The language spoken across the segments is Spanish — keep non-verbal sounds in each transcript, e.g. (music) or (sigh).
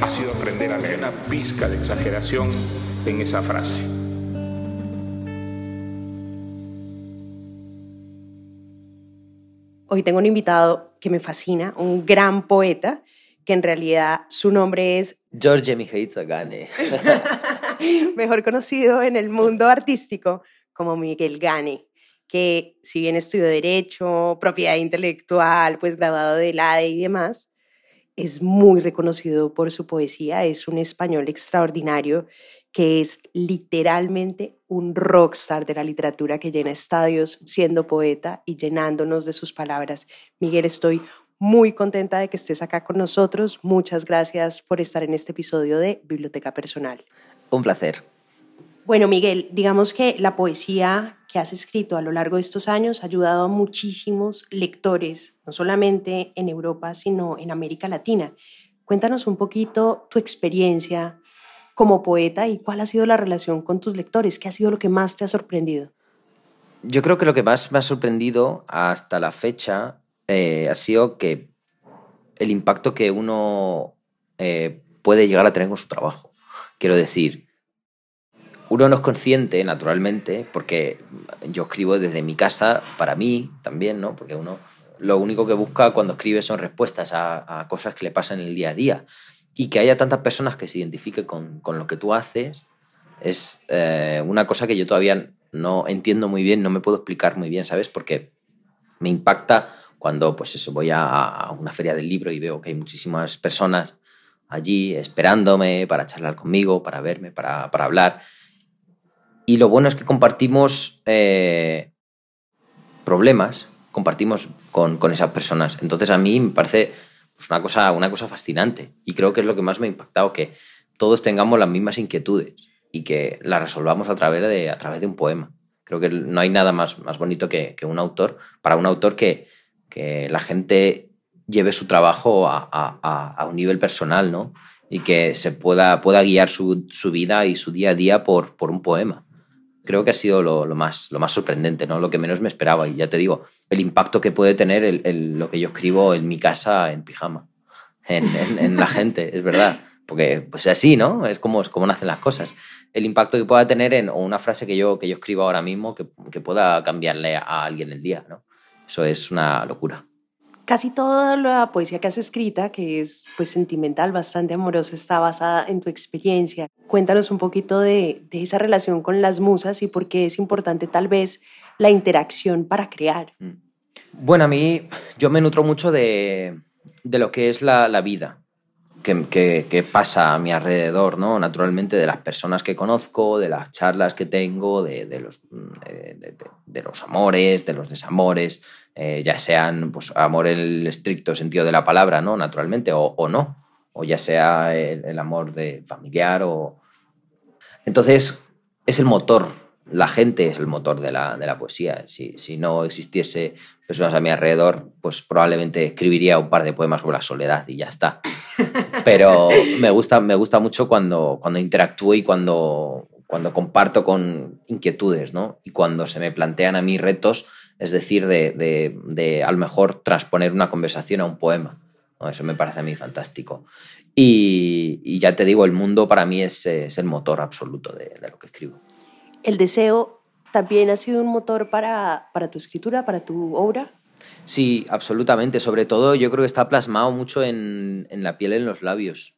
ha sido aprender a leer una pizca de exageración en esa frase. Hoy tengo un invitado que me fascina, un gran poeta, que en realidad su nombre es George Mihai Gane. (laughs) mejor conocido en el mundo artístico como Miguel Gane, que si bien estudió Derecho, Propiedad Intelectual, pues graduado del ADE y demás, es muy reconocido por su poesía, es un español extraordinario que es literalmente un rockstar de la literatura que llena estadios siendo poeta y llenándonos de sus palabras. Miguel, estoy muy contenta de que estés acá con nosotros. Muchas gracias por estar en este episodio de Biblioteca Personal. Un placer. Bueno, Miguel, digamos que la poesía que has escrito a lo largo de estos años ha ayudado a muchísimos lectores, no solamente en Europa, sino en América Latina. Cuéntanos un poquito tu experiencia como poeta y cuál ha sido la relación con tus lectores, qué ha sido lo que más te ha sorprendido. Yo creo que lo que más me ha sorprendido hasta la fecha eh, ha sido que el impacto que uno eh, puede llegar a tener con su trabajo. Quiero decir, uno no es consciente, naturalmente, porque yo escribo desde mi casa, para mí también, ¿no? Porque uno lo único que busca cuando escribe son respuestas a, cosas que le pasan en el día a día. Y que haya tantas personas que se identifiquen con, con lo que tú haces es eh, una cosa que yo todavía no entiendo muy bien, no me puedo explicar muy bien, ¿sabes? Porque me impacta cuando, pues eso, voy a, a una feria del libro y veo que hay muchísimas personas allí esperándome para charlar conmigo, para verme, para, para hablar. Y lo bueno es que compartimos eh, problemas, compartimos con, con, esas personas. Entonces a mí me parece pues, una, cosa, una cosa fascinante y creo que es lo que más me ha impactado, que todos tengamos las mismas inquietudes y que las resolvamos a través de, a través de un poema. Creo que no hay nada más, más bonito que, que un autor, para un autor que, que la gente lleve su trabajo a, a, a, un nivel personal, ¿no? Y que se pueda, pueda guiar su, su vida y su día a día por, por un poema creo que ha sido lo, más, lo más sorprendente, ¿no? lo que menos me esperaba. Y ya te digo, el impacto que puede tener el, lo que yo escribo en mi casa en pijama, en la gente, es verdad. Porque pues así, ¿no? Es como, es como nacen las cosas. El impacto que pueda tener en una frase que yo, que yo escribo ahora mismo que, que pueda cambiarle a alguien el día, ¿no? Eso es una locura casi toda la poesía que has escrita, que es pues sentimental, bastante amorosa, está basada en tu experiencia. Cuéntanos un poquito de, esa relación con las musas y por qué es importante tal vez la interacción para crear. Bueno, a mí yo me nutro mucho de, de lo que es la, la vida. Que, pasa a mi alrededor, ¿no? Naturalmente de las personas que conozco, de las charlas que tengo, de, los, amores, de los desamores, eh, ya sean pues, amor en el estricto sentido de la palabra, ¿no? Naturalmente, o, o no, o ya sea el, el, amor de familiar o... Entonces, es el motor, la gente es el motor de la, de la poesía. Si, si, no existiese personas a mi alrededor, pues probablemente escribiría un par de poemas sobre la soledad y ya está. Pero me gusta, me gusta mucho cuando, cuando interactúo y cuando, cuando comparto con inquietudes, ¿no? Y cuando se me plantean a mí retos es decir, de, de, de, a lo mejor transponer una conversación a un poema. Eso me parece a mí fantástico. Y, ya te digo, el mundo para mí es, es el motor absoluto de, de, lo que escribo. ¿El deseo también ha sido un motor para, para tu escritura, para tu obra? Sí, absolutamente. Sobre todo yo creo que está plasmado mucho en, en la piel, en los labios.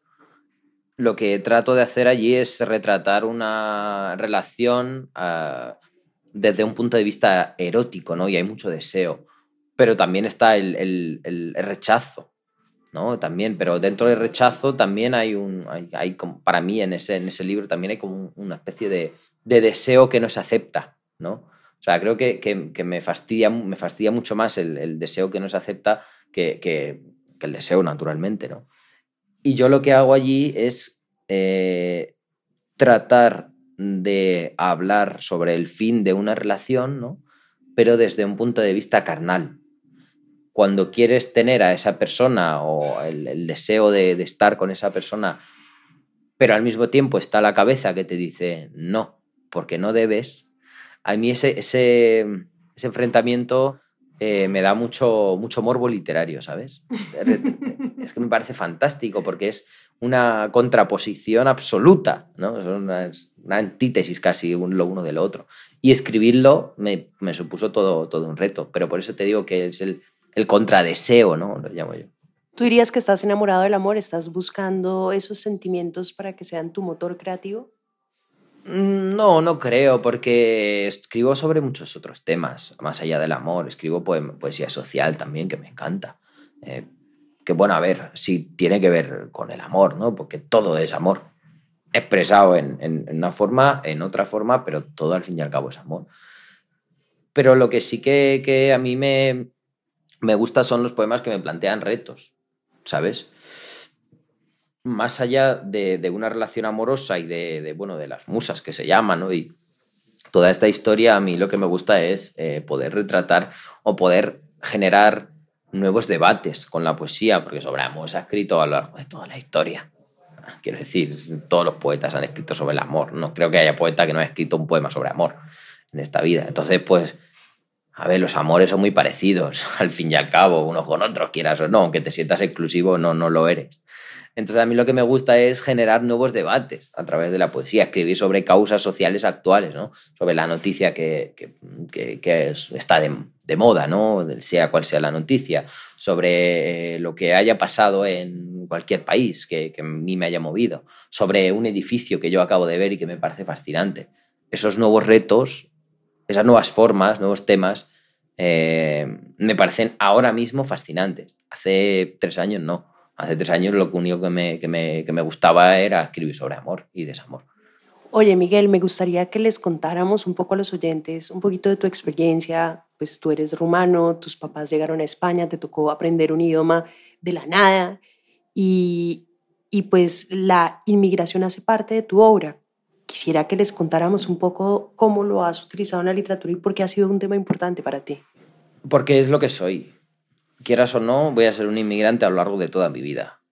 Lo que trato de hacer allí es retratar una relación... Uh, desde un punto de vista erótico, ¿no? Y hay mucho deseo. Pero también está el, el, el, el rechazo, ¿no? También, pero dentro del rechazo también hay un, hay, hay como, para mí en ese, en ese libro también hay como una especie de, de deseo que no se acepta, ¿no? O sea, creo que, que, me, fastidia, me fastidia mucho más el, deseo que no se acepta que, que, el deseo naturalmente, ¿no? Y yo lo que hago allí es eh, tratar de hablar sobre el fin de una relación, ¿no? pero desde un punto de vista carnal. Cuando quieres tener a esa persona o el, el deseo de, de estar con esa persona, pero al mismo tiempo está la cabeza que te dice no, porque no debes, a mí ese, ese, ese enfrentamiento eh, me da mucho, mucho morbo literario, ¿sabes? es que me parece fantástico porque es una contraposición absoluta, ¿no? Es una, es una antítesis casi lo uno del otro. Y escribirlo me, me, supuso todo, todo un reto, pero por eso te digo que es el, el contradeseo, ¿no? Lo llamo yo. ¿Tú dirías que estás enamorado del amor? ¿Estás buscando esos sentimientos para que sean tu motor creativo? Mm, No, no creo, porque escribo sobre muchos otros temas, más allá del amor. Escribo poesía social también, que me encanta. Eh, que bueno, a ver, sí tiene que ver con el amor, ¿no? Porque todo es amor. Expresado en una forma, en otra forma, pero todo al fin y al cabo es amor. Pero lo que sí que, que a mí me, me gusta son los poemas que me plantean retos, ¿sabes? Más allá de, de una relación amorosa y de, de, bueno, de las musas que se llaman, ¿no? Y toda esta historia, a mí lo que me gusta es eh, poder retratar o poder generar nuevos debates con la poesía, porque sobre amor se ha escrito a lo largo de toda la historia. Quiero decir, todos los poetas han escrito sobre el amor. No creo que haya poeta que no haya escrito un poema sobre amor en esta vida. Entonces, pues, a ver, los amores son muy parecidos, (laughs) al fin y al cabo, unos con otros, quieras o no, aunque te sientas exclusivo, no, no lo eres. Entonces a mí lo que me gusta es generar nuevos debates a través de la poesía, escribir sobre causas sociales actuales, ¿no? sobre la noticia que, que, que, que es, está de, de, moda, ¿no? sea cual sea la noticia, sobre eh, lo que haya pasado en cualquier país que, que a mí me haya movido, sobre un edificio que yo acabo de ver y que me parece fascinante. Esos nuevos retos, esas nuevas formas, nuevos temas, eh, me parecen ahora mismo fascinantes. Hace tres años no hace tres años lo único que me, que, me, que me, gustaba era escribir sobre amor y desamor. Oye, Miguel, me gustaría que les contáramos un poco a los oyentes, un poquito de tu experiencia. Pues tú eres rumano, tus papás llegaron a España, te tocó aprender un idioma de la nada y, y pues la inmigración hace parte de tu obra. Quisiera que les contáramos un poco cómo lo has utilizado en la literatura y por qué ha sido un tema importante para ti. Porque es lo que soy quieras o no, voy a ser un inmigrante a lo largo de toda mi vida.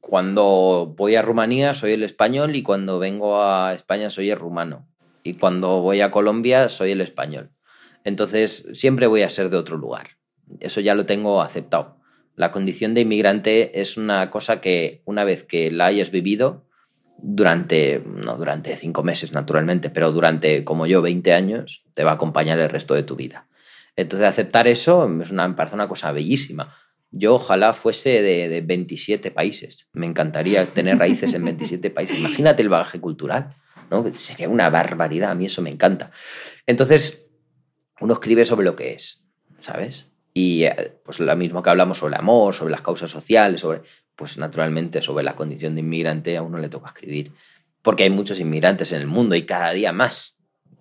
Cuando voy a Rumanía soy el español y cuando vengo a España soy el rumano. Y cuando voy a Colombia soy el español. Entonces siempre voy a ser de otro lugar. Eso ya lo tengo aceptado. La condición de inmigrante es una cosa que una vez que la hayas vivido, durante, no durante cinco meses naturalmente, pero durante como yo 20 años, te va a acompañar el resto de tu vida. Entonces aceptar eso es una, me una cosa bellísima. Yo ojalá fuese de, de, 27 países. Me encantaría tener raíces en 27 países. Imagínate el bagaje cultural, ¿no? Sería una barbaridad. A mí eso me encanta. Entonces, uno escribe sobre lo que es, ¿sabes? Y pues lo mismo que hablamos sobre el amor, sobre las causas sociales, sobre, pues naturalmente sobre la condición de inmigrante a uno le toca escribir. Porque hay muchos inmigrantes en el mundo y cada día más.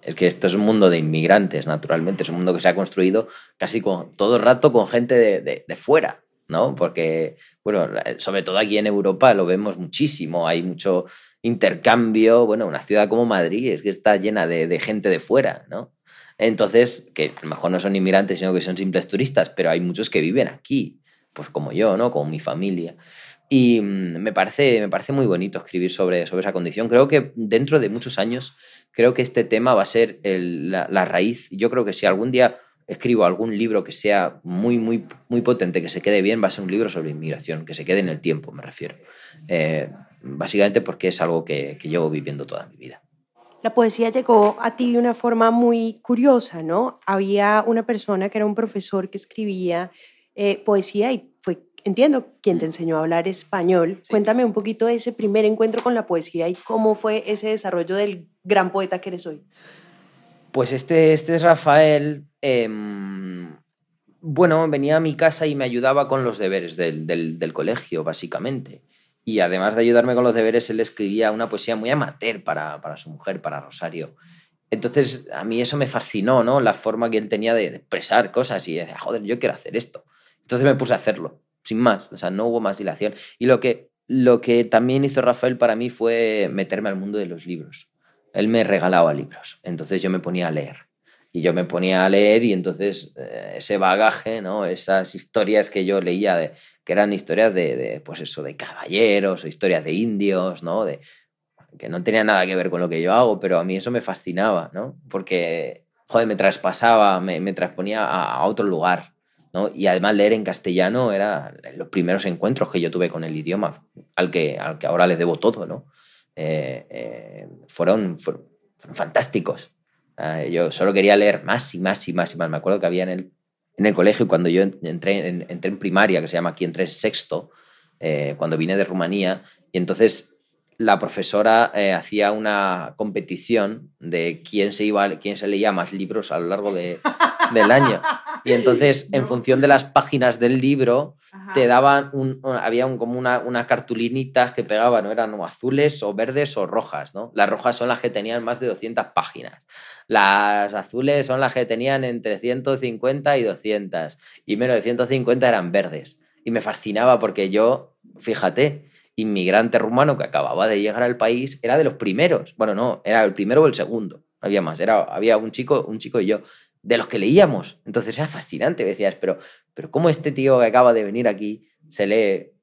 Es que esto es un mundo de inmigrantes, naturalmente. Es un mundo que se ha construido casi con, todo el rato con gente de, de, fuera, ¿no? Porque, bueno, sobre todo aquí en Europa lo vemos muchísimo. Hay mucho intercambio. Bueno, una ciudad como Madrid es que está llena de, de gente de fuera, ¿no? Entonces, que a lo mejor no son inmigrantes, sino que son simples turistas, pero hay muchos que viven aquí, pues como yo, ¿no? Como mi familia. Y me parece, me parece muy bonito escribir sobre, sobre esa condición. Creo que dentro de muchos años, creo que este tema va a ser la, la, raíz. Yo creo que si algún día escribo algún libro que sea muy, muy, muy potente, que se quede bien, va a ser un libro sobre inmigración, que se quede en el tiempo, me refiero. Eh, básicamente porque es algo que, que llevo viviendo toda mi vida. La poesía llegó a ti de una forma muy curiosa, ¿no? Había una persona que era un profesor que escribía eh, poesía y fue entiendo, quien te enseñó a hablar español. Sí. Cuéntame un poquito de ese primer encuentro con la poesía y cómo fue ese desarrollo del gran poeta que eres hoy. Pues este, este es Rafael. Eh, bueno, venía a mi casa y me ayudaba con los deberes del, del, del, colegio, básicamente. Y además de ayudarme con los deberes, él escribía una poesía muy amateur para, para su mujer, para Rosario. Entonces, a mí eso me fascinó, ¿no? La forma que él tenía de, de expresar cosas y decía, joder, yo quiero hacer esto. Entonces me puse a hacerlo sin más, o sea, no hubo más dilación. Y lo que lo que también hizo Rafael para mí fue meterme al mundo de los libros. Él me regalaba libros, entonces yo me ponía a leer. Y yo me ponía a leer y entonces eh, ese bagaje, ¿no? esas historias que yo leía, de, que eran historias de, de, pues eso, de caballeros o historias de indios, ¿no? de, que no tenía nada que ver con lo que yo hago, pero a mí eso me fascinaba, ¿no? porque joder, me traspasaba, me, me transponía a, a otro lugar. ¿No? Y además leer en castellano era los primeros encuentros que yo tuve con el idioma, al que, al que ahora les debo todo, ¿no? Eh, eh, fueron, fueron, fantásticos. Eh, yo solo quería leer más y más y más y más. Me acuerdo que había en el, en el colegio, cuando yo entré en, entré en primaria, que se llama aquí, entré en sexto, eh, cuando vine de Rumanía, y entonces la profesora eh, hacía una competición de quién se, iba, quién se leía más libros a lo largo de, del año. Y (laughs) entonces, en función de las páginas del libro, Ajá. te daban un, había un, como una, una cartulinita que pegaban, ¿no? Eran o azules o verdes o rojas, ¿no? Las rojas son las que tenían más de 200 páginas. Las azules son las que tenían entre 150 y 200. Y menos de 150 eran verdes. Y me fascinaba porque yo, fíjate, inmigrante rumano que acababa de llegar al país, era de los primeros. Bueno, no, era el primero o el segundo. Había más. Era, había un chico, un chico y yo de los que leíamos. Entonces era fascinante, decías, pero, pero ¿cómo este tío que acaba de venir aquí se lee?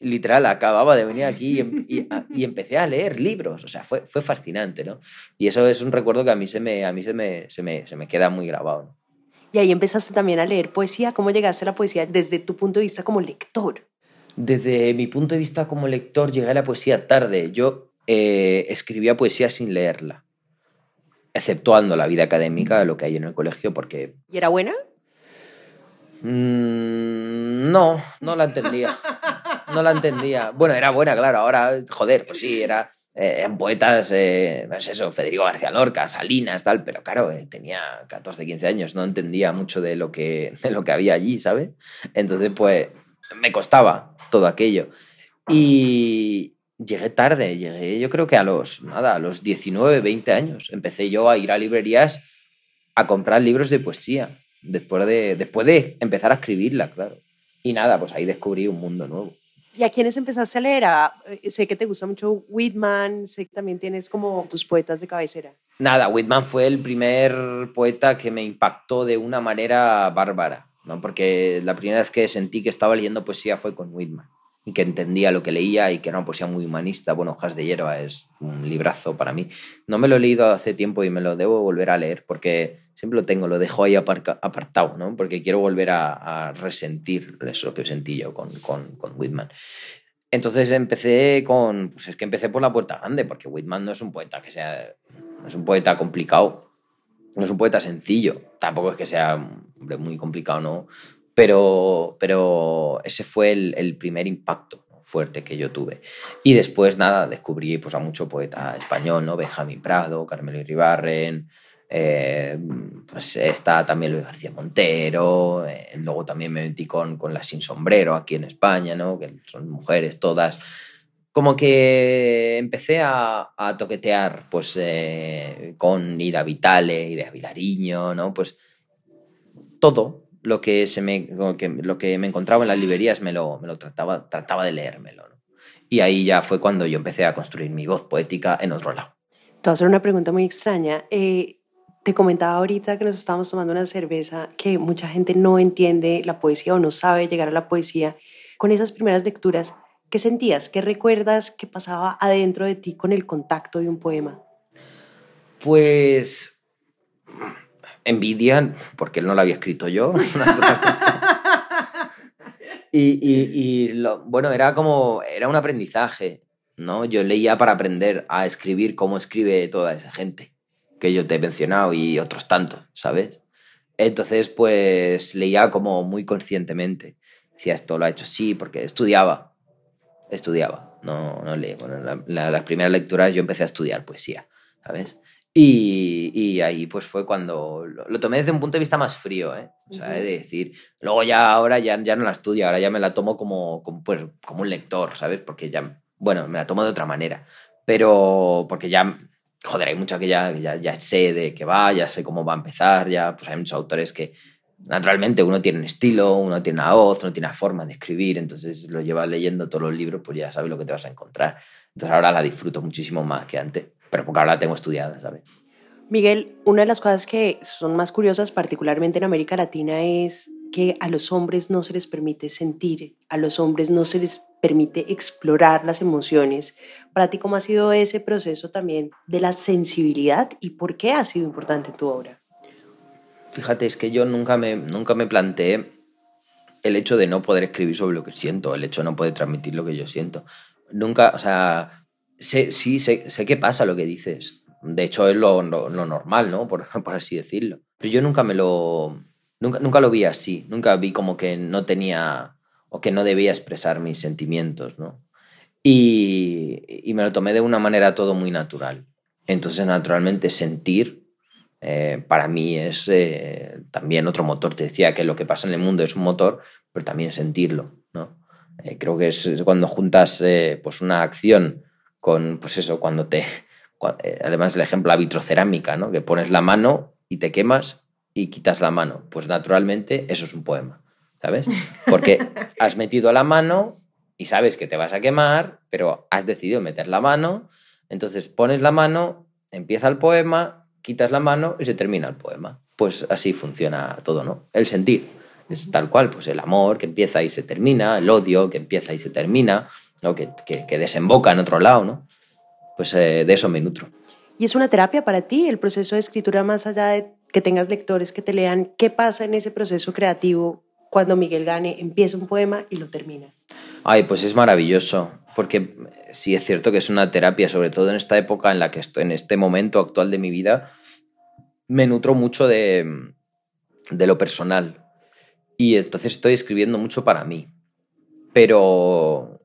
Literal, acababa de venir aquí y, y, y, empecé a leer libros. O sea, fue, fue fascinante, ¿no? Y eso es un recuerdo que a mí se me, a mí se me, se me, se me queda muy grabado. ¿no? Y ahí empezaste también a leer poesía. ¿Cómo llegaste a la poesía desde tu punto de vista como lector? Desde mi punto de vista como lector llegué a la poesía tarde. Yo eh, escribía poesía sin leerla exceptuando la vida académica de lo que hay en el colegio, porque... ¿Y era buena? Mm, no, no la entendía. No la entendía. Bueno, era buena, claro. Ahora, joder, pues sí, era... Eh, en poetas, eh, no sé eso, Federico García Lorca, Salinas, tal, pero claro, eh, tenía 14, 15 años, no entendía mucho de lo, que, de lo que había allí, ¿sabes? Entonces, pues, me costaba todo aquello. Y, llegué tarde, llegué yo creo que a los, nada, a los 19, 20 años. Empecé yo a ir a librerías a comprar libros de poesía, después de, después de empezar a escribirla, claro. Y nada, pues ahí descubrí un mundo nuevo. ¿Y a quiénes empezaste a leer? A, sé que te gusta mucho Whitman, sé que también tienes como tus poetas de cabecera. Nada, Whitman fue el primer poeta que me impactó de una manera bárbara, ¿no? porque la primera vez que sentí que estaba leyendo poesía fue con Whitman y que entendía lo que leía y que era una poesía muy humanista. Bueno, Hojas de Hierba es un librazo para mí. No me lo he leído hace tiempo y me lo debo volver a leer porque siempre lo tengo, lo dejo ahí apartado, ¿no? Porque quiero volver a, a resentir eso que sentí yo con, con, con, Whitman. Entonces empecé con, pues es que empecé por la puerta grande, porque Whitman no es un poeta que sea, no es un poeta complicado, no es un poeta sencillo, tampoco es que sea hombre muy complicado, ¿no? Pero, pero ese fue el, el primer impacto fuerte que yo tuve. Y después, nada, descubrí pues, a mucho poeta español, ¿no? Benjamín Prado, Carmelo Iribarren, eh, pues está también Luis García Montero, eh, luego también me metí con, con las Sin Sombrero aquí en España, ¿no? Que son mujeres todas. Como que empecé a, a toquetear pues, eh, con Ida Vitale, Ida Vilariño, ¿no? Pues todo, lo que, se me, lo que, lo que me encontraba en las librerías me lo, me lo trataba, trataba de leérmelo. ¿no? Y ahí ya fue cuando yo empecé a construir mi voz poética en otro lado. Te voy a hacer una pregunta muy extraña. Eh, te comentaba ahorita que nos estábamos tomando una cerveza que mucha gente no entiende la poesía o no sabe llegar a la poesía. Con esas primeras lecturas, ¿qué sentías? ¿Qué recuerdas que pasaba adentro de ti con el contacto de un poema? Pues envidia, porque él no lo había escrito yo. (laughs) y, y, y lo, bueno, era como, era un aprendizaje, ¿no? Yo leía para aprender a escribir cómo escribe toda esa gente que yo te he mencionado y otros tantos, ¿sabes? Entonces, pues leía como muy conscientemente. Decía, esto lo ha hecho así, porque estudiaba, estudiaba, no, no leía. Bueno, la, la, las primeras lecturas yo empecé a estudiar poesía, ¿sabes? Y, y, ahí pues fue cuando lo, lo, tomé desde un punto de vista más frío, ¿eh? O sea, uh -huh. de decir, luego ya ahora ya, ya no la estudio, ahora ya me la tomo como, como, pues, como un lector, ¿sabes? Porque ya, bueno, me la tomo de otra manera, pero porque ya, joder, hay mucha que ya, ya, ya sé de qué va, ya sé cómo va a empezar, ya, pues hay muchos autores que naturalmente uno tiene un estilo, uno tiene una voz, uno tiene una forma de escribir, entonces lo llevas leyendo todos los libros, pues ya sabes lo que te vas a encontrar. Entonces ahora la disfruto muchísimo más que antes, pero porque ahora la tengo estudiada, ¿sabes? Miguel, una de las cosas que son más curiosas, particularmente en América Latina, es que a los hombres no se les permite sentir, a los hombres no se les permite explorar las emociones. Para ti, ¿cómo ha sido ese proceso también de la sensibilidad y por qué ha sido importante en tu obra? Fíjate, es que yo nunca me, nunca me planteé el hecho de no poder escribir sobre lo que siento, el hecho de no poder transmitir lo que yo siento. Nunca, o sea, sé, sí, sé, sé qué pasa lo que dices. De hecho, es lo, lo, lo normal, ¿no? Por, (laughs) por, así decirlo. Pero yo nunca me lo. Nunca, nunca lo vi así. Nunca vi como que no tenía. o que no debía expresar mis sentimientos, ¿no? Y, y me lo tomé de una manera todo muy natural. Entonces, naturalmente, sentir eh, para mí es eh, también otro motor. Te decía que lo que pasa en el mundo es un motor, pero también sentirlo. ¿no? Eh, creo que es cuando juntas pues una acción con, pues eso, cuando te... (laughs) además el ejemplo, la vitrocerámica, ¿no? que pones la mano y te quemas y quitas la mano. Pues naturalmente eso es un poema, ¿sabes? Porque (laughs) has metido la mano y sabes que te vas a quemar, pero has decidido meter la mano, entonces pones la mano, empieza el poema quitas la mano y se termina el poema. Pues así funciona todo, ¿no? El sentir. Es tal cual, pues el amor que empieza y se termina, el odio que empieza y se termina, ¿no? que, que, que desemboca en otro lado, ¿no? Pues eh, de eso me nutro. ¿Y es una terapia para ti el proceso de escritura más allá de que tengas lectores que te lean? ¿Qué pasa en ese proceso creativo cuando Miguel Gane empieza un poema y lo termina? Ay, pues es maravilloso, porque sí es cierto que es una terapia, sobre todo en esta época en la que estoy, en este momento actual de mi vida, me nutro mucho de, de lo personal. Y entonces estoy escribiendo mucho para mí. Pero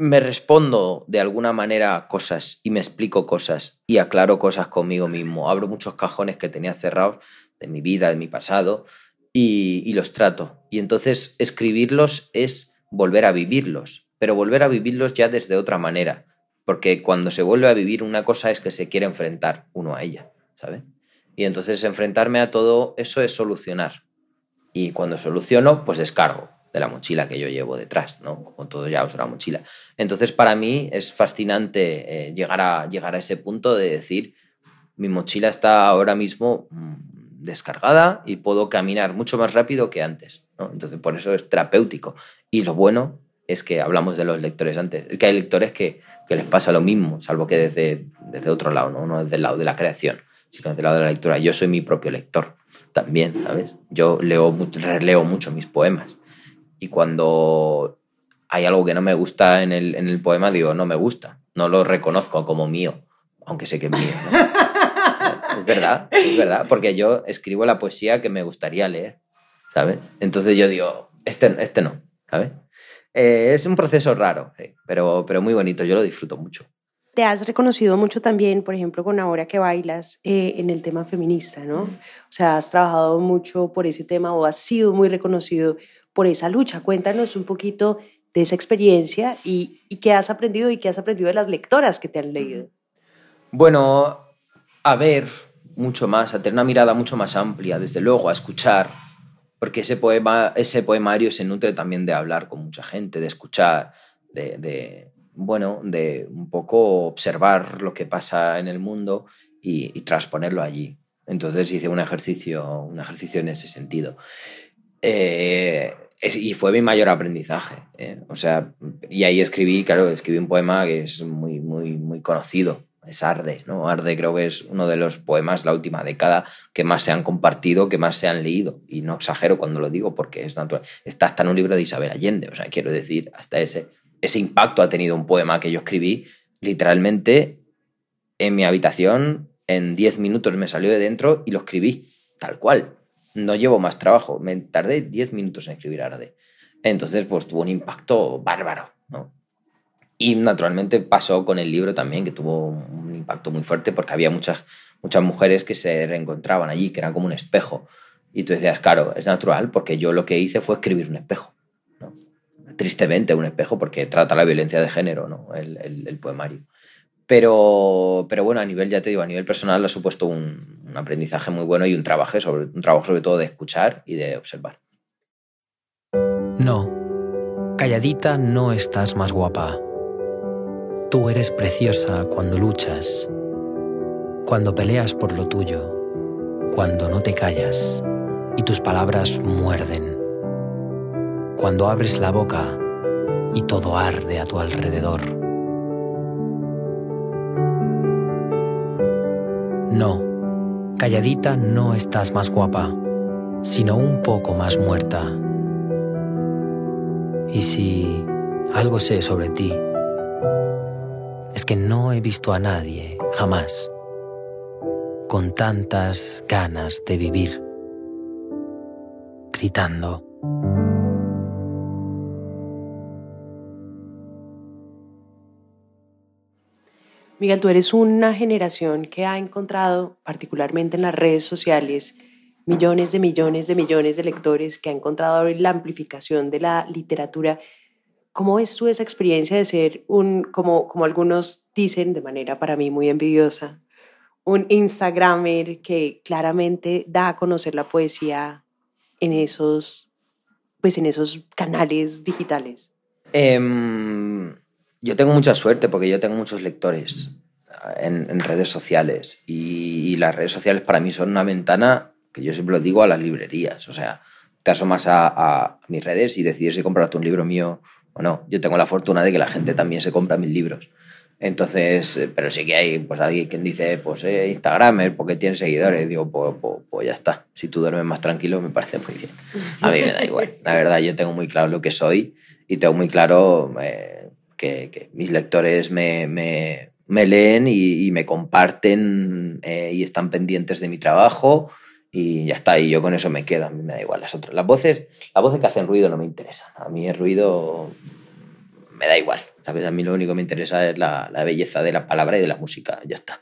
me respondo de alguna manera cosas y me explico cosas y aclaro cosas conmigo mismo. Abro muchos cajones que tenía cerrados de mi vida, de mi pasado, y, y, los trato. Y entonces escribirlos es volver a vivirlos, pero volver a vivirlos ya desde otra manera. Porque cuando se vuelve a vivir una cosa es que se quiere enfrentar uno a ella, ¿sabes? Y entonces enfrentarme a todo eso es solucionar. Y cuando soluciono, pues descargo de la mochila que yo llevo detrás, ¿no? Como todo ya uso la mochila. Entonces para mí es fascinante eh, llegar, a, llegar a ese punto de decir, mi mochila está ahora mismo mmm, descargada y puedo caminar mucho más rápido que antes. ¿no? Entonces por eso es terapéutico. Y lo bueno es que hablamos de los lectores antes, es que hay lectores que, que les pasa lo mismo, salvo que desde, desde otro lado, ¿no? no desde el lado de la creación sino del lado de la lectura. Yo soy mi propio lector también, ¿sabes? Yo leo, releo mucho mis poemas y cuando hay algo que no me gusta en el, en el poema, digo, no me gusta, no lo reconozco como mío, aunque sé que es mío. ¿no? (laughs) es verdad, es verdad, porque yo escribo la poesía que me gustaría leer, ¿sabes? Entonces yo digo, este, este no, ¿sabes? Eh, es un proceso raro, pero, pero muy bonito, yo lo disfruto mucho te has reconocido mucho también, por ejemplo, con Ahora que bailas, eh, en el tema feminista, ¿no? O sea, has trabajado mucho por ese tema o has sido muy reconocido por esa lucha. Cuéntanos un poquito de esa experiencia y, y qué has aprendido y qué has aprendido de las lectoras que te han leído. Bueno, a ver mucho más, a tener una mirada mucho más amplia, desde luego, a escuchar, porque ese, poema, ese poemario se nutre también de hablar con mucha gente, de escuchar, de, bueno, de un poco observar lo que pasa en el mundo y, y transponerlo allí. Entonces hice un ejercicio, un ejercicio en ese sentido. Eh, es, y fue mi mayor aprendizaje. ¿eh? O sea, y ahí escribí, claro, escribí un poema que es muy, muy, muy conocido. Es Arde, ¿no? Arde creo que es uno de los poemas de la última década que más se han compartido, que más se han leído. Y no exagero cuando lo digo porque es natural. Está hasta en un libro de Isabel Allende, o sea, quiero decir, hasta ese ese impacto ha tenido un poema que yo escribí literalmente en mi habitación, en 10 minutos me salió de dentro y lo escribí tal cual. No llevo más trabajo, me tardé 10 minutos en escribir Arde. Entonces, pues tuvo un impacto bárbaro, ¿no? Y naturalmente pasó con el libro también, que tuvo un impacto muy fuerte porque había muchas, muchas mujeres que se reencontraban allí, que eran como un espejo. Y tú decías, claro, es natural porque yo lo que hice fue escribir un espejo tristemente un espejo porque trata la violencia de género, ¿no? el, el poemario. Pero, pero bueno, a nivel, ya te digo, a nivel personal ha supuesto un, un aprendizaje muy bueno y un trabajo, sobre, un trabajo sobre todo de escuchar y de observar. No, calladita no estás más guapa. Tú eres preciosa cuando luchas, cuando peleas por lo tuyo, cuando no te callas y tus palabras muerden, cuando abres la boca y todo arde a tu alrededor. No, calladita no estás más guapa, sino un poco más muerta. Y si algo sé sobre ti, es que no he visto a nadie jamás con tantas ganas de vivir, gritando. Miguel, tú eres una generación que ha encontrado, particularmente en las redes sociales, millones de millones de millones de lectores, que ha encontrado la amplificación de la literatura. ¿Cómo es tú esa experiencia de ser un, como, como algunos dicen de manera para mí muy envidiosa, un Instagramer que claramente da a conocer la poesía en esos, pues en esos canales digitales? Em, yo tengo mucha suerte porque yo tengo muchos lectores en, en redes sociales y, y, las redes sociales para mí son una ventana que yo siempre lo digo a las librerías. O sea, te asomas a, a mis redes y decides si comprarte un libro mío o no. Yo tengo la fortuna de que la gente también se compra mis libros. Entonces, eh, pero sí que hay pues alguien quien dice, pues eh, Instagram, porque tiene seguidores. Digo, pues, pues, pues, ya está. Si tú duermes más tranquilo, me parece muy bien. A mí me da igual. La verdad, yo tengo muy claro lo que soy y tengo muy claro eh, que, mis lectores me, me, me leen y, me comparten eh, y están pendientes de mi trabajo y ya está. Y yo con eso me quedo. A mí me da igual las otras. Las voces, las voces que hacen ruido no me interesan. A mí el ruido me da igual. ¿sabes? A mí lo único que me interesa es la, belleza de la palabra y de la música, ya está.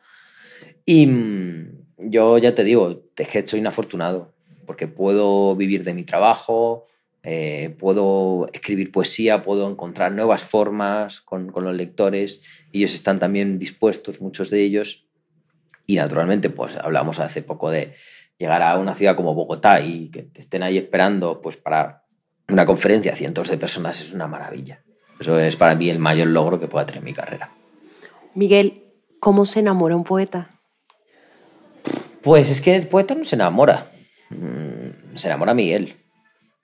Y mmm, yo ya te digo, es que soy un afortunado, porque puedo vivir de mi trabajo, eh, puedo escribir poesía, puedo encontrar nuevas formas con, con, los lectores, ellos están también dispuestos, muchos de ellos, y naturalmente, pues hablamos hace poco de llegar a una ciudad como Bogotá y que estén ahí esperando pues para una conferencia, cientos de personas, es una maravilla. Eso es para mí el mayor logro que pueda tener mi carrera. Miguel, ¿cómo se enamora un poeta? Pues es que el poeta no se enamora. Mm, se enamora Miguel.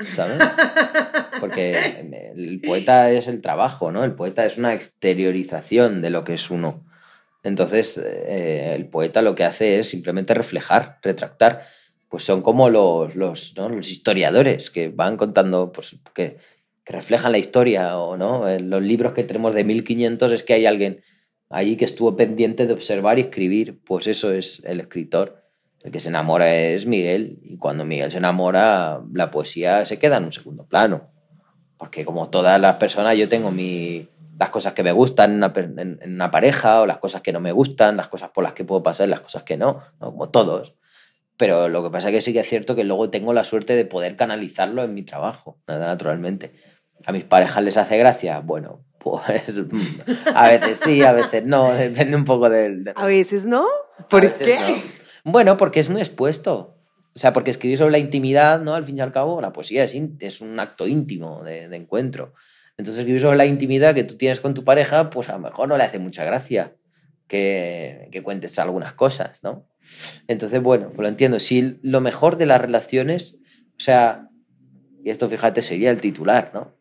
¿Sabes? (laughs) Porque el poeta es el trabajo, ¿no? El poeta es una exteriorización de lo que es uno. Entonces, eh, el poeta lo que hace es simplemente reflejar, retractar. Pues son como los, los, ¿no? los historiadores que van contando, pues, que que reflejan la historia o no. En los libros que tenemos de 1500 es que hay alguien allí que estuvo pendiente de observar y escribir. Pues eso es el escritor. El que se enamora es Miguel y cuando Miguel se enamora la poesía se queda en un segundo plano. Porque como todas las personas yo tengo mi, las cosas que me gustan en una, en, en una, pareja o las cosas que no me gustan, las cosas por las que puedo pasar, las cosas que no, ¿no? como todos. Pero lo que pasa es que sí que es cierto que luego tengo la suerte de poder canalizarlo en mi trabajo, nada naturalmente a mis parejas les hace gracia, bueno, pues (laughs) a veces sí, a veces no, (laughs) depende un poco del... De... A veces no. ¿Por qué? No. Bueno, porque es muy expuesto. O sea, porque escribir sobre la intimidad, ¿no? Al fin y al cabo, la poesía es, un acto íntimo de, de, encuentro. Entonces, escribir sobre la intimidad que tú tienes con tu pareja, pues a lo mejor no le hace mucha gracia que, que cuentes algunas cosas, ¿no? Entonces, bueno, pues lo entiendo. Si lo mejor de las relaciones, o sea, y esto fíjate sería el titular, ¿no?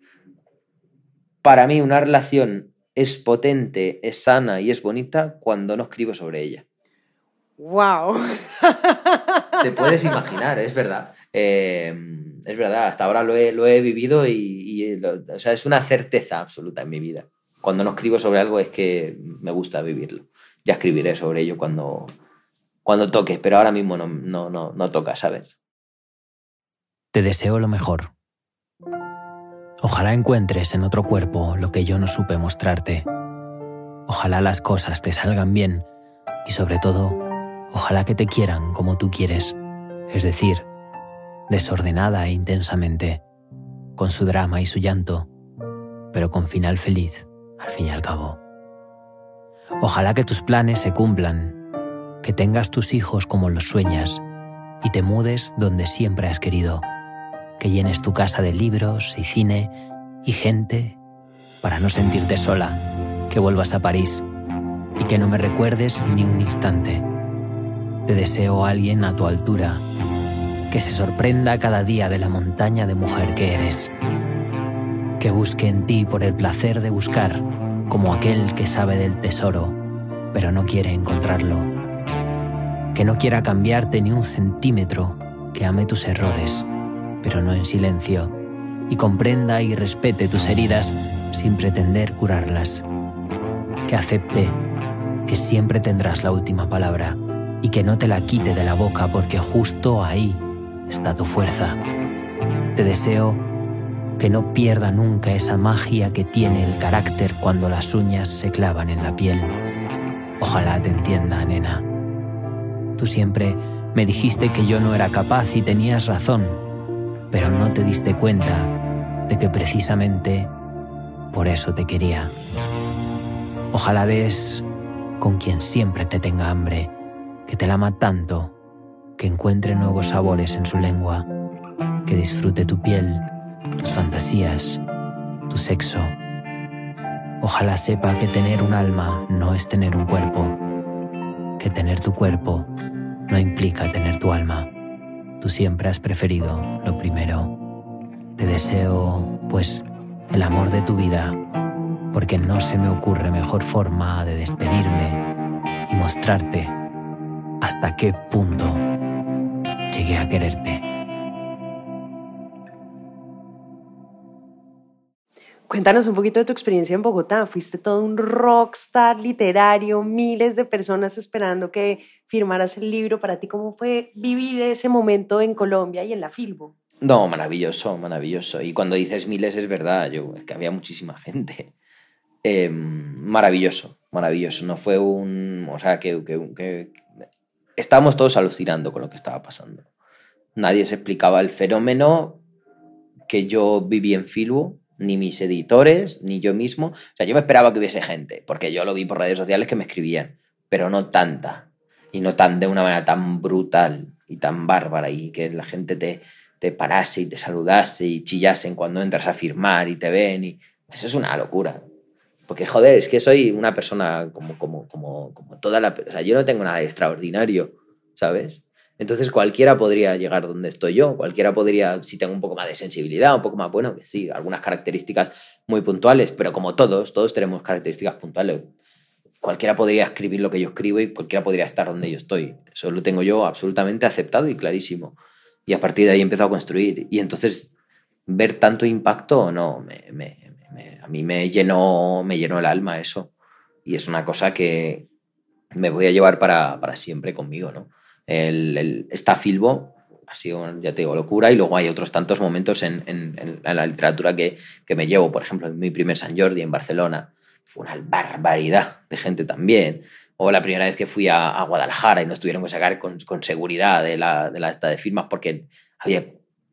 para mí una relación es potente, es sana y es bonita cuando no escribo sobre ella. ¡Wow! Te puedes imaginar, es verdad. Eh, es verdad, hasta ahora lo he, lo he vivido y, y lo, o sea, es una certeza absoluta en mi vida. Cuando no escribo sobre algo es que me gusta vivirlo. Ya escribiré sobre ello cuando, cuando toque, pero ahora mismo no, no, no, no toca, ¿sabes? Te deseo lo mejor. Ojalá encuentres en otro cuerpo lo que yo no supe mostrarte. Ojalá las cosas te salgan bien y sobre todo, ojalá que te quieran como tú quieres, es decir, desordenada e intensamente, con su drama y su llanto, pero con final feliz, al fin y al cabo. Ojalá que tus planes se cumplan, que tengas tus hijos como los sueñas y te mudes donde siempre has querido, que llenes tu casa de libros y cine y gente para no sentirte sola, que vuelvas a París y que no me recuerdes ni un instante. Te deseo a alguien a tu altura, que se sorprenda cada día de la montaña de mujer que eres, que busque en ti por el placer de buscar, como aquel que sabe del tesoro, pero no quiere encontrarlo, que no quiera cambiarte ni un centímetro, que ame tus errores, pero no en silencio, y comprenda y respete tus heridas sin pretender curarlas, que acepte que siempre tendrás la última palabra y que no te la quite de la boca porque justo ahí está tu fuerza. Te deseo que no pierda nunca esa magia que tiene el carácter cuando las uñas se clavan en la piel. Ojalá te entienda, nena. Tú siempre me dijiste que yo no era capaz y tenías razón, pero no te diste cuenta de que precisamente por eso te quería. Ojalá des con quien siempre te tenga hambre, que te la ama tanto, que encuentre nuevos sabores en su lengua, que disfrute tu piel, tus fantasías, tu sexo. Ojalá sepa que tener un alma no es tener un cuerpo, que tener tu cuerpo no implica tener tu alma. Tú siempre has preferido lo primero. Te deseo, pues, el amor de tu vida porque no se me ocurre mejor forma de despedirme y mostrarte hasta qué punto llegué a quererte. Cuéntanos un poquito de tu experiencia en Bogotá. Fuiste todo un rockstar literario, miles de personas esperando que firmaras el libro. Para ti, ¿cómo fue vivir ese momento en Colombia y en la Filbo? No, maravilloso, maravilloso. Y cuando dices miles es verdad, yo, es que había muchísima gente. Eh, maravilloso, maravilloso. No fue un. O sea, que, que, que, estábamos todos alucinando con lo que estaba pasando. Nadie se explicaba el fenómeno que yo viví en Filbo, ni mis editores, ni yo mismo. O sea, yo me esperaba que hubiese gente, porque yo lo vi por redes sociales que me escribían, pero no tanta. Y no tan de una manera tan brutal y tan bárbara y que la gente te, te parase y te saludase y chillasen cuando entras a firmar y te ven. Y eso es una locura. Porque, joder, es que soy una persona como, como, como, como toda la... O sea, yo no tengo nada extraordinario, ¿sabes? Entonces cualquiera podría llegar donde estoy yo, cualquiera podría, si tengo un poco más de sensibilidad, un poco más, bueno, que sí, algunas características muy puntuales, pero como todos, todos tenemos características puntuales. Cualquiera podría escribir lo que yo escribo y cualquiera podría estar donde yo estoy. Eso lo tengo yo absolutamente aceptado y clarísimo. Y a partir de ahí empezado a construir. Y entonces, ver tanto impacto, no, me, a mí me llenó, me llenó el alma eso. Y es una cosa que me voy a llevar para, para siempre conmigo, ¿no? El, esta Filbo ha sido, ya te digo, locura. Y luego hay otros tantos momentos en, en, la literatura que, que, me llevo. Por ejemplo, mi primer San Jordi en Barcelona. Fue una barbaridad de gente también. O la primera vez que fui a, a Guadalajara y nos tuvieron que sacar con, con seguridad de la, de la esta de firmas porque había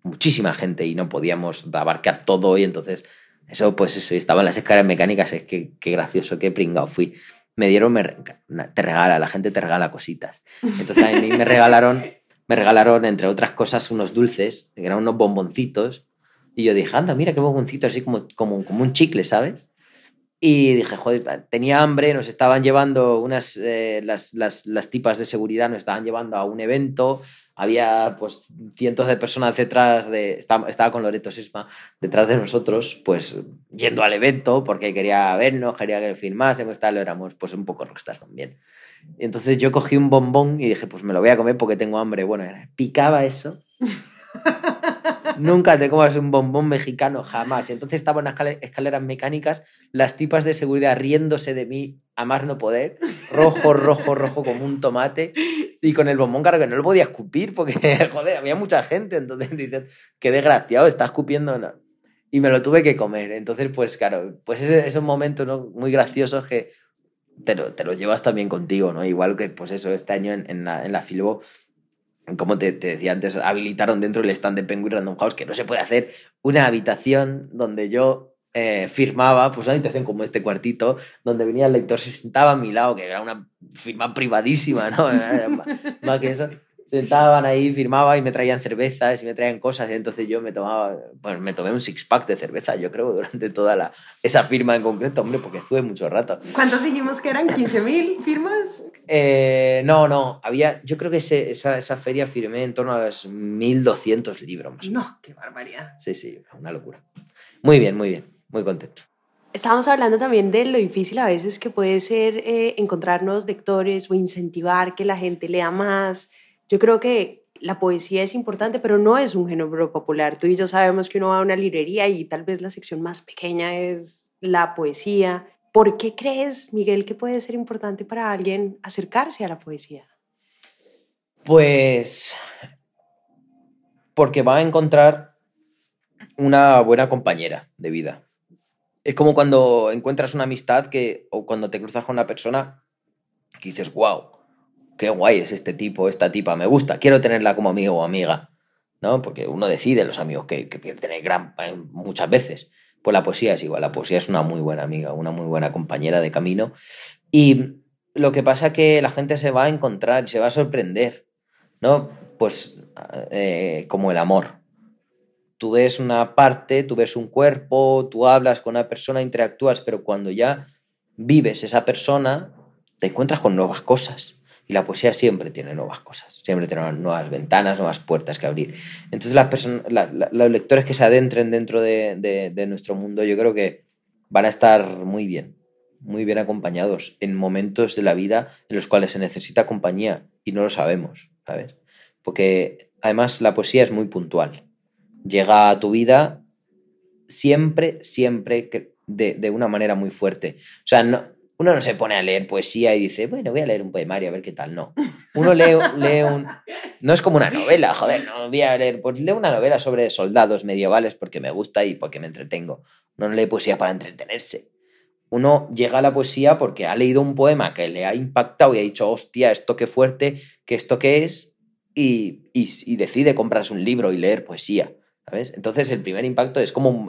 muchísima gente y no podíamos abarcar todo. Y entonces eso, pues eso, estaba en las escaleras mecánicas, es que qué gracioso, qué pringado fui. Me dieron, me, te regala, la gente te regala cositas. Entonces a mí me regalaron, me regalaron, entre otras cosas, unos dulces, que eran unos bomboncitos. Y yo dije, anda, mira qué bomboncito, así como, como, como un chicle, ¿sabes? Y dije, joder, tenía hambre, nos estaban llevando unas, eh, las, las, las tipas de seguridad, nos estaban llevando a un evento, había pues cientos de personas detrás de, estaba, estaba con Loreto Sisma detrás de nosotros, pues yendo al evento porque quería vernos, quería que firmásemos, tal, éramos pues un poco rockstars también. Y entonces yo cogí un bombón y dije, pues me lo voy a comer porque tengo hambre. Bueno, picaba eso. (laughs) Nunca te comas un bombón mexicano, jamás. Entonces estaban en las escaleras mecánicas, las tipas de seguridad riéndose de mí a más no poder, rojo, rojo, rojo como un tomate. (laughs) Y con el bombón, que no lo podía escupir porque, (laughs) joder, había mucha gente. Entonces dices, qué desgraciado, está escupiendo. No. Y me lo tuve que comer. Entonces, pues claro, pues esos momentos ¿no? muy graciosos que te lo, te lo llevas también contigo, ¿no? Igual que, pues eso, este año en, en la, en la Filbo como te, te, decía antes, habilitaron dentro del stand de Penguin Random House que no se puede hacer una habitación donde yo eh, firmaba, pues una habitación como este cuartito, donde venía el lector, se sentaba a mi lado, que era una firma privadísima, ¿no? (laughs) Más que eso sentaban ahí, firmaba y me traían cervezas y me traían cosas. Y entonces yo me tomaba, bueno, me tomé un six pack de cerveza, yo creo, durante toda la, esa firma en concreto, hombre, porque estuve mucho rato. ¿Cuántos dijimos que eran? ¿15.000 firmas? Eh, no, no, había, yo creo que ese, esa, esa feria firmé en torno a los 1.200 libros más. No, qué barbaridad. Sí, sí, una locura. Muy bien, muy bien, muy contento. Estábamos hablando también de lo difícil a veces que puede ser eh, encontrar nuevos lectores o incentivar que la gente lea más. Yo creo que la poesía es importante, pero no es un género popular. Tú y yo sabemos que uno va a una librería y tal vez la sección más pequeña es la poesía. ¿Por qué crees, Miguel, que puede ser importante para alguien acercarse a la poesía? Pues porque va a encontrar una buena compañera de vida. Es como cuando encuentras una amistad que, o cuando te cruzas con una persona que dices, wow, qué guay es este tipo, esta tipa, me gusta, quiero tenerla como amigo o amiga, ¿no? Porque uno decide los amigos que, que quiere tener gran, eh, muchas veces. Pues la poesía es igual, la poesía es una muy buena amiga, una muy buena compañera de camino. Y lo que pasa es que la gente se va a encontrar se va a sorprender, ¿no? Pues eh, como el amor. Tú ves una parte, tú ves un cuerpo, tú hablas con una persona, interactúas, pero cuando ya vives esa persona, te encuentras con nuevas cosas. Y la poesía siempre tiene nuevas cosas, siempre tiene nuevas ventanas, nuevas puertas que abrir. Entonces las los lectores que se adentren dentro de, de, nuestro mundo, yo creo que van a estar muy bien, muy bien acompañados en momentos de la vida en los cuales se necesita compañía y no lo sabemos, ¿sabes? Porque además la poesía es muy puntual. Llega a tu vida siempre, siempre de, de una manera muy fuerte. O sea, no, uno no se pone a leer poesía y dice, bueno, voy a leer un poemario a ver qué tal. No. Uno lee, lee un. No es como una novela, joder, no voy a leer. Pues leo una novela sobre soldados medievales porque me gusta y porque me entretengo. No lee poesía para entretenerse. Uno llega a la poesía porque ha leído un poema que le ha impactado y ha dicho, hostia, esto qué fuerte, que esto qué es, y, y, decide comprarse un libro y leer poesía. ¿Sabes? Entonces el primer impacto es como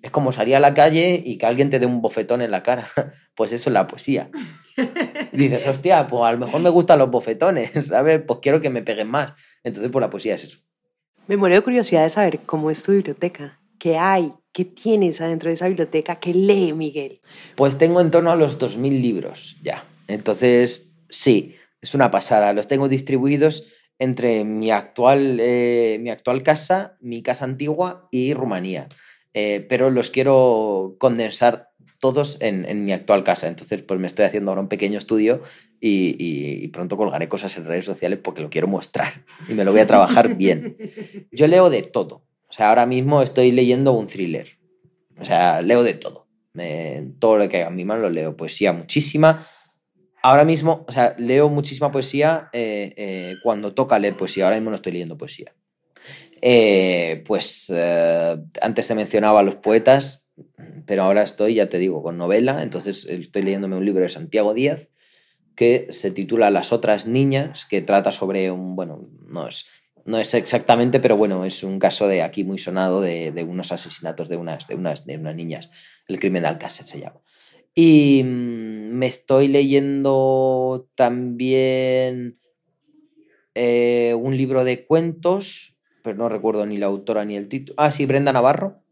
es como salir a la calle y que alguien te dé un bofetón en la cara. (laughs) Pues eso es la poesía. (laughs) dices, hostia, pues a lo mejor me gustan los bofetones, (laughs) ¿sabes? Pues quiero que me peguen más. Entonces, pues la poesía es eso. Me muero de curiosidad de saber cómo es tu biblioteca. ¿Qué hay? ¿Qué tienes adentro de esa biblioteca? ¿Qué lee Miguel? Pues tengo en torno a los 2.000 libros ya. Entonces, sí, es una pasada. Los tengo distribuidos entre mi actual, eh, mi actual casa, mi casa antigua y Rumanía. Eh, pero los quiero condensar todos en, mi actual casa. Entonces, pues me estoy haciendo ahora un pequeño estudio y, pronto colgaré cosas en redes sociales porque lo quiero mostrar y me lo voy a trabajar (laughs) bien. Yo leo de todo. O sea, ahora mismo estoy leyendo un thriller. O sea, leo de todo. todo lo que haga en mi mano lo leo. Poesía muchísima. Ahora mismo, o sea, leo muchísima poesía eh, eh, cuando toca leer poesía. Ahora mismo no estoy leyendo poesía. Eh, pues antes te mencionaba a los poetas, pero ahora estoy, ya te digo, con novela, entonces estoy leyéndome un libro de Santiago Díaz que se titula Las otras niñas, que trata sobre un, bueno, no es, no es exactamente, pero bueno, es un caso de aquí muy sonado de, unos asesinatos de unas, de, unas, de unas niñas, el crimen de Alcácer se llama. Y mm, me estoy leyendo también eh, un libro de cuentos pero no recuerdo ni la autora ni el título. Ah, sí, Brenda Navarro.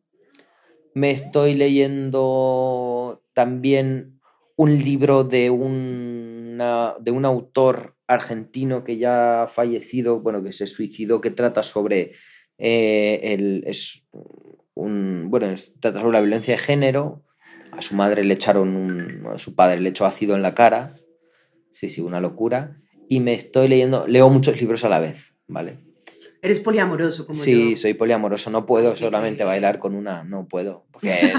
Me estoy leyendo también un libro de, de un autor argentino que ya ha fallecido, bueno, que se suicidó, que trata sobre eh, el, es un, bueno, trata sobre la violencia de género. A su madre le echaron un, a su padre le echó ácido en la cara. Sí, sí, una locura. Y me estoy leyendo, leo muchos libros a la vez, ¿vale? Eres poliamoroso como sí, yo. soy poliamoroso. No puedo solamente bailar con una. No puedo. Porque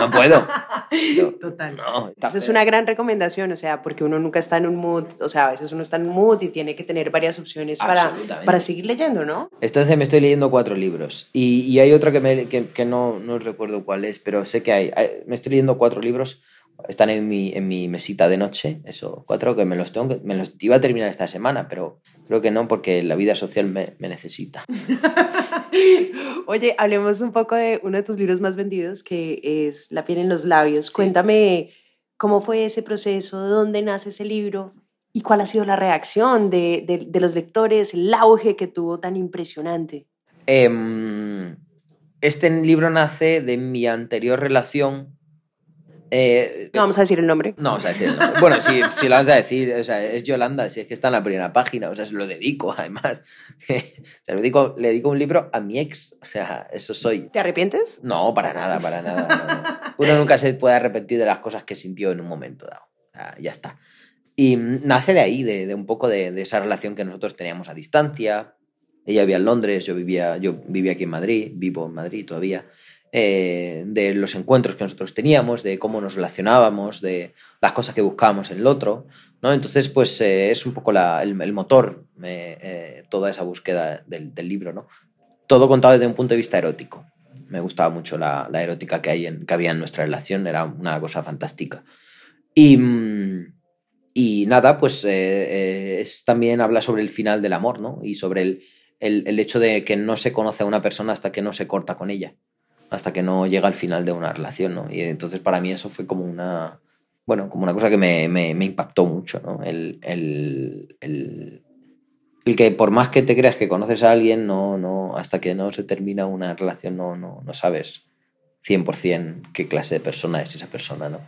no puedo. (laughs) Total. Eso es una gran recomendación, o sea, porque uno nunca está en un mood, o sea, a veces uno está en un mood y tiene que tener varias opciones para, para seguir leyendo, ¿no? Entonces me estoy leyendo cuatro libros. Y, hay otro que, me, que, que no, no recuerdo cuál es, pero sé que hay, Me estoy leyendo cuatro libros. Están en mi, en mi mesita de noche, esos cuatro, que me los tengo que, me los iba a terminar esta semana, pero creo que no, porque la vida social me, me necesita. (laughs) Oye, hablemos un poco de uno de tus libros más vendidos, que es La piel en los labios. Cuéntame cómo fue ese proceso, dónde nace ese libro y cuál ha sido la reacción de, de- de los lectores, el auge que tuvo tan impresionante. Em, este libro nace de mi anterior relación. Eh, No vamos a decir el nombre. No, o sea, sí, no. bueno, si, si lo vas a decir, o sea, es Yolanda, si es que está en la primera página, o sea, se lo dedico, además. (laughs) se lo dedico, le dedico un libro a mi ex, o sea, eso soy. ¿Te arrepientes? No, para nada, para nada. no, no. Uno nunca se puede arrepentir de las cosas que sintió en un momento dado. Ya está. Y nace de ahí, de, de un poco de, de esa relación que nosotros teníamos a distancia. Ella vivía en Londres, yo vivía, yo vivía aquí en Madrid, vivo en Madrid todavía. Eh, de los encuentros que nosotros teníamos, de cómo nos relacionábamos, de las cosas que buscábamos en el otro. ¿no? Entonces, pues eh, es un poco la- el, motor, eh, toda esa búsqueda del, del libro. ¿no? Todo contado desde un punto de vista erótico. Me gustaba mucho la, la erótica que, hay en, que había en nuestra relación, era una cosa fantástica. Y, mm, y nada, pues es, también habla sobre el final del amor, ¿no? Y sobre el, el, el hecho de que no se conoce a una persona hasta que no se corta con ella, hasta que no llega al final de una relación, ¿no? Y entonces para mí eso fue como una, bueno, como una cosa que me, me, impactó mucho, ¿no? El, el, el, el que por más que te creas que conoces a alguien, no, no, hasta que no se termina una relación, no, no, no sabes 100% qué clase de persona es esa persona, ¿no?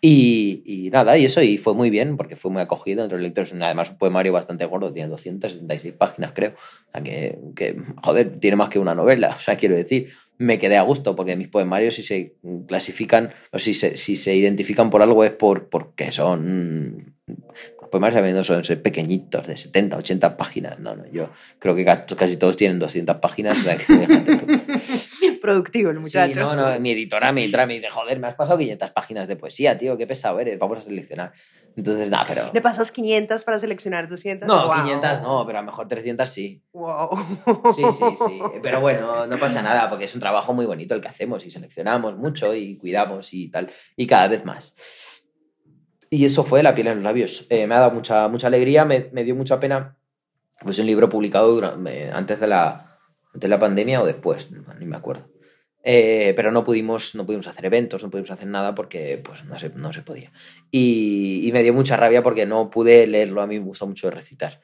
Y, y nada, y eso, y fue muy bien, porque fue muy acogido entre los lectores. Además, un poemario bastante gordo, tiene 276 páginas, creo. O sea, que, que, joder, tiene más que una novela. (laughs) O sea, quiero decir, me quedé a gusto, porque mis poemarios, si se clasifican, o si se, si se identifican por algo, es por, porque son. Los poemarios sabiendo son ser pequeñitos, de 70, 80 páginas. No, no, yo creo que ca- casi todos tienen 200 páginas. (laughs) Productivo el muchacho. Sí, no, no, mi editora, mi editora me dice, joder, me has pasado 500 páginas de poesía, tío, qué pesado eres, vamos a seleccionar. Entonces, nada, pero... ¿Le pasas 500 para seleccionar 200? No, Guau. 500 no, pero a lo mejor 300 sí. Wow. Sí, sí, sí. Pero bueno, no pasa nada, porque es un trabajo muy bonito el que hacemos y seleccionamos mucho y cuidamos y tal, y cada vez más. Y eso fue La piel en los labios. Eh, me ha dado mucha, mucha alegría, me, me dio mucha pena. Pues un libro publicado durante- antes, de la, de la pandemia o después, no, ni me acuerdo. Eh, pero no pudimos, no pudimos hacer eventos, no pudimos hacer nada porque pues, no, se, no se podía. Y, y me dio mucha rabia porque no pude leerlo, a mí me gusta mucho recitar.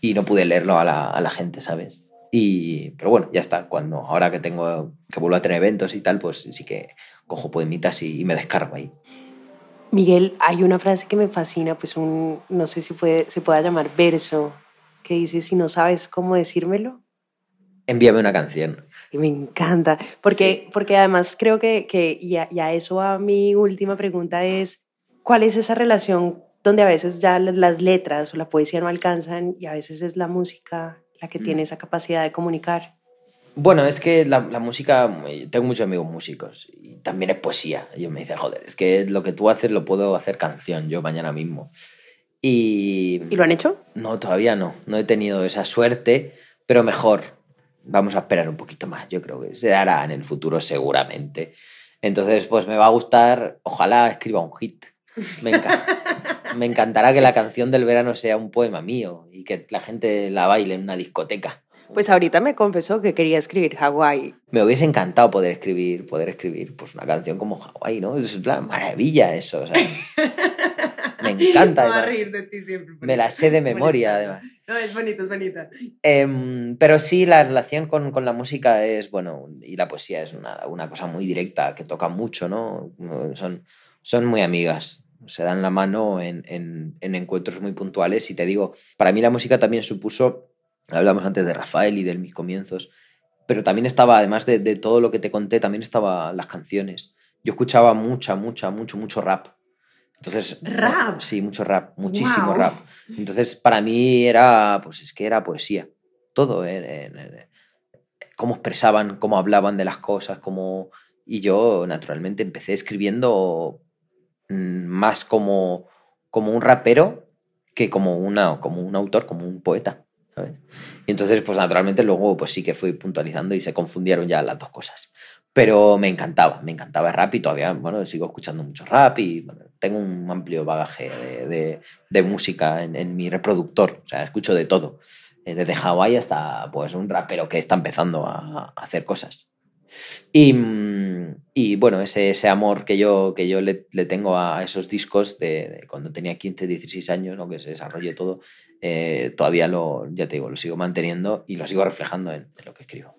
Y no pude leerlo a la, a la gente, ¿sabes? Y, pero bueno, ya está. Cuando, ahora que tengo que vuelvo a tener eventos y tal, pues sí que cojo poemitas y, y me descargo ahí. Miguel, hay una frase que me fascina, pues un, no sé si puede, se pueda llamar verso, que dice, si no sabes cómo decírmelo, Envíame una canción. Y me encanta, porque, porque además creo que, que y, a, y a eso va mi última pregunta es, ¿cuál es esa relación donde a veces ya las- letras o la poesía no alcanzan y a veces es la música la que tiene esa capacidad de comunicar? Bueno, es que la, la música, eh, tengo muchos amigos músicos y también es poesía. Yo me dice, joder, es que lo que tú haces lo puedo hacer canción yo mañana mismo. Y ¿Y lo han hecho? no, todavía no, no he tenido esa suerte, pero mejor. Vamos a esperar un poquito más, yo creo que se dará en el futuro seguramente. Entonces, pues me va a gustar, ojalá escriba un hit. Me, enca- (laughs) me encantará que la canción del verano sea un poema mío y que la gente la baile en una discoteca. Pues ahorita me confesó que quería escribir Hawái. Me hubiese encantado poder escribir, poder escribir pues una canción como Hawái, ¿no? Es una maravilla eso, o sea, (laughs) me encanta además. de ti siempre. Me la sé de (laughs) memoria además. No, es bonita, es bonita. Em, pero sí, la relación con, con la música es, bueno, y la poesía es una, una cosa muy directa, que toca mucho, ¿no? Son, son muy amigas, se dan la mano en, en, en encuentros muy puntuales y te digo, para mí la música también supuso, hablamos antes de Rafael y de mis comienzos, pero también estaba, además de, de todo lo que te conté, también estaba las canciones. Yo escuchaba mucha, mucha, mucho, mucho rap. Entonces, ¿Rap? Sí, mucho rap, muchísimo rap. Entonces, para mí era, pues es que era poesía. Todo, eh, cómo expresaban, cómo hablaban de las cosas, cómo... Y yo, naturalmente, empecé escribiendo mm, más como, como un rapero que como, una, como un autor, como un poeta. Y entonces, pues naturalmente, luego pues sí que fui puntualizando y se confundieron ya las dos cosas. Pero me encantaba, me encantaba el rap y todavía, bueno, sigo escuchando mucho rap y tengo un amplio bagaje de, de- de música en, en mi reproductor, o sea, escucho de todo, eh, desde Hawái hasta pues un rapero que está empezando a, a hacer cosas. Y, y, bueno, ese, ese amor que yo, que yo le, le tengo a esos discos de, de cuando tenía 15, 16 años, lo que se desarrolló todo, eh, todavía lo, ya te digo, lo sigo manteniendo y lo sigo reflejando en- en lo que escribo.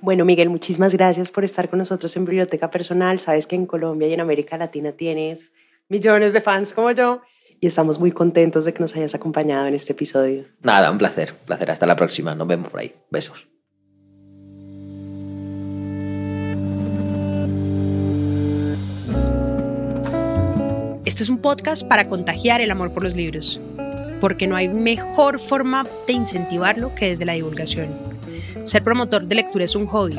Bueno, Miguel, muchísimas gracias por estar con nosotros en Biblioteca Personal. Sabes que en Colombia y en América Latina tienes millones de fans como yo y estamos muy contentos de que nos hayas acompañado en este episodio. Nada, un placer, un placer. Hasta la próxima. Nos vemos por ahí. Besos. Este es un podcast para contagiar el amor por los libros, porque no hay mejor forma de incentivarlo que desde la divulgación. Ser promotor de lectura es un hobby,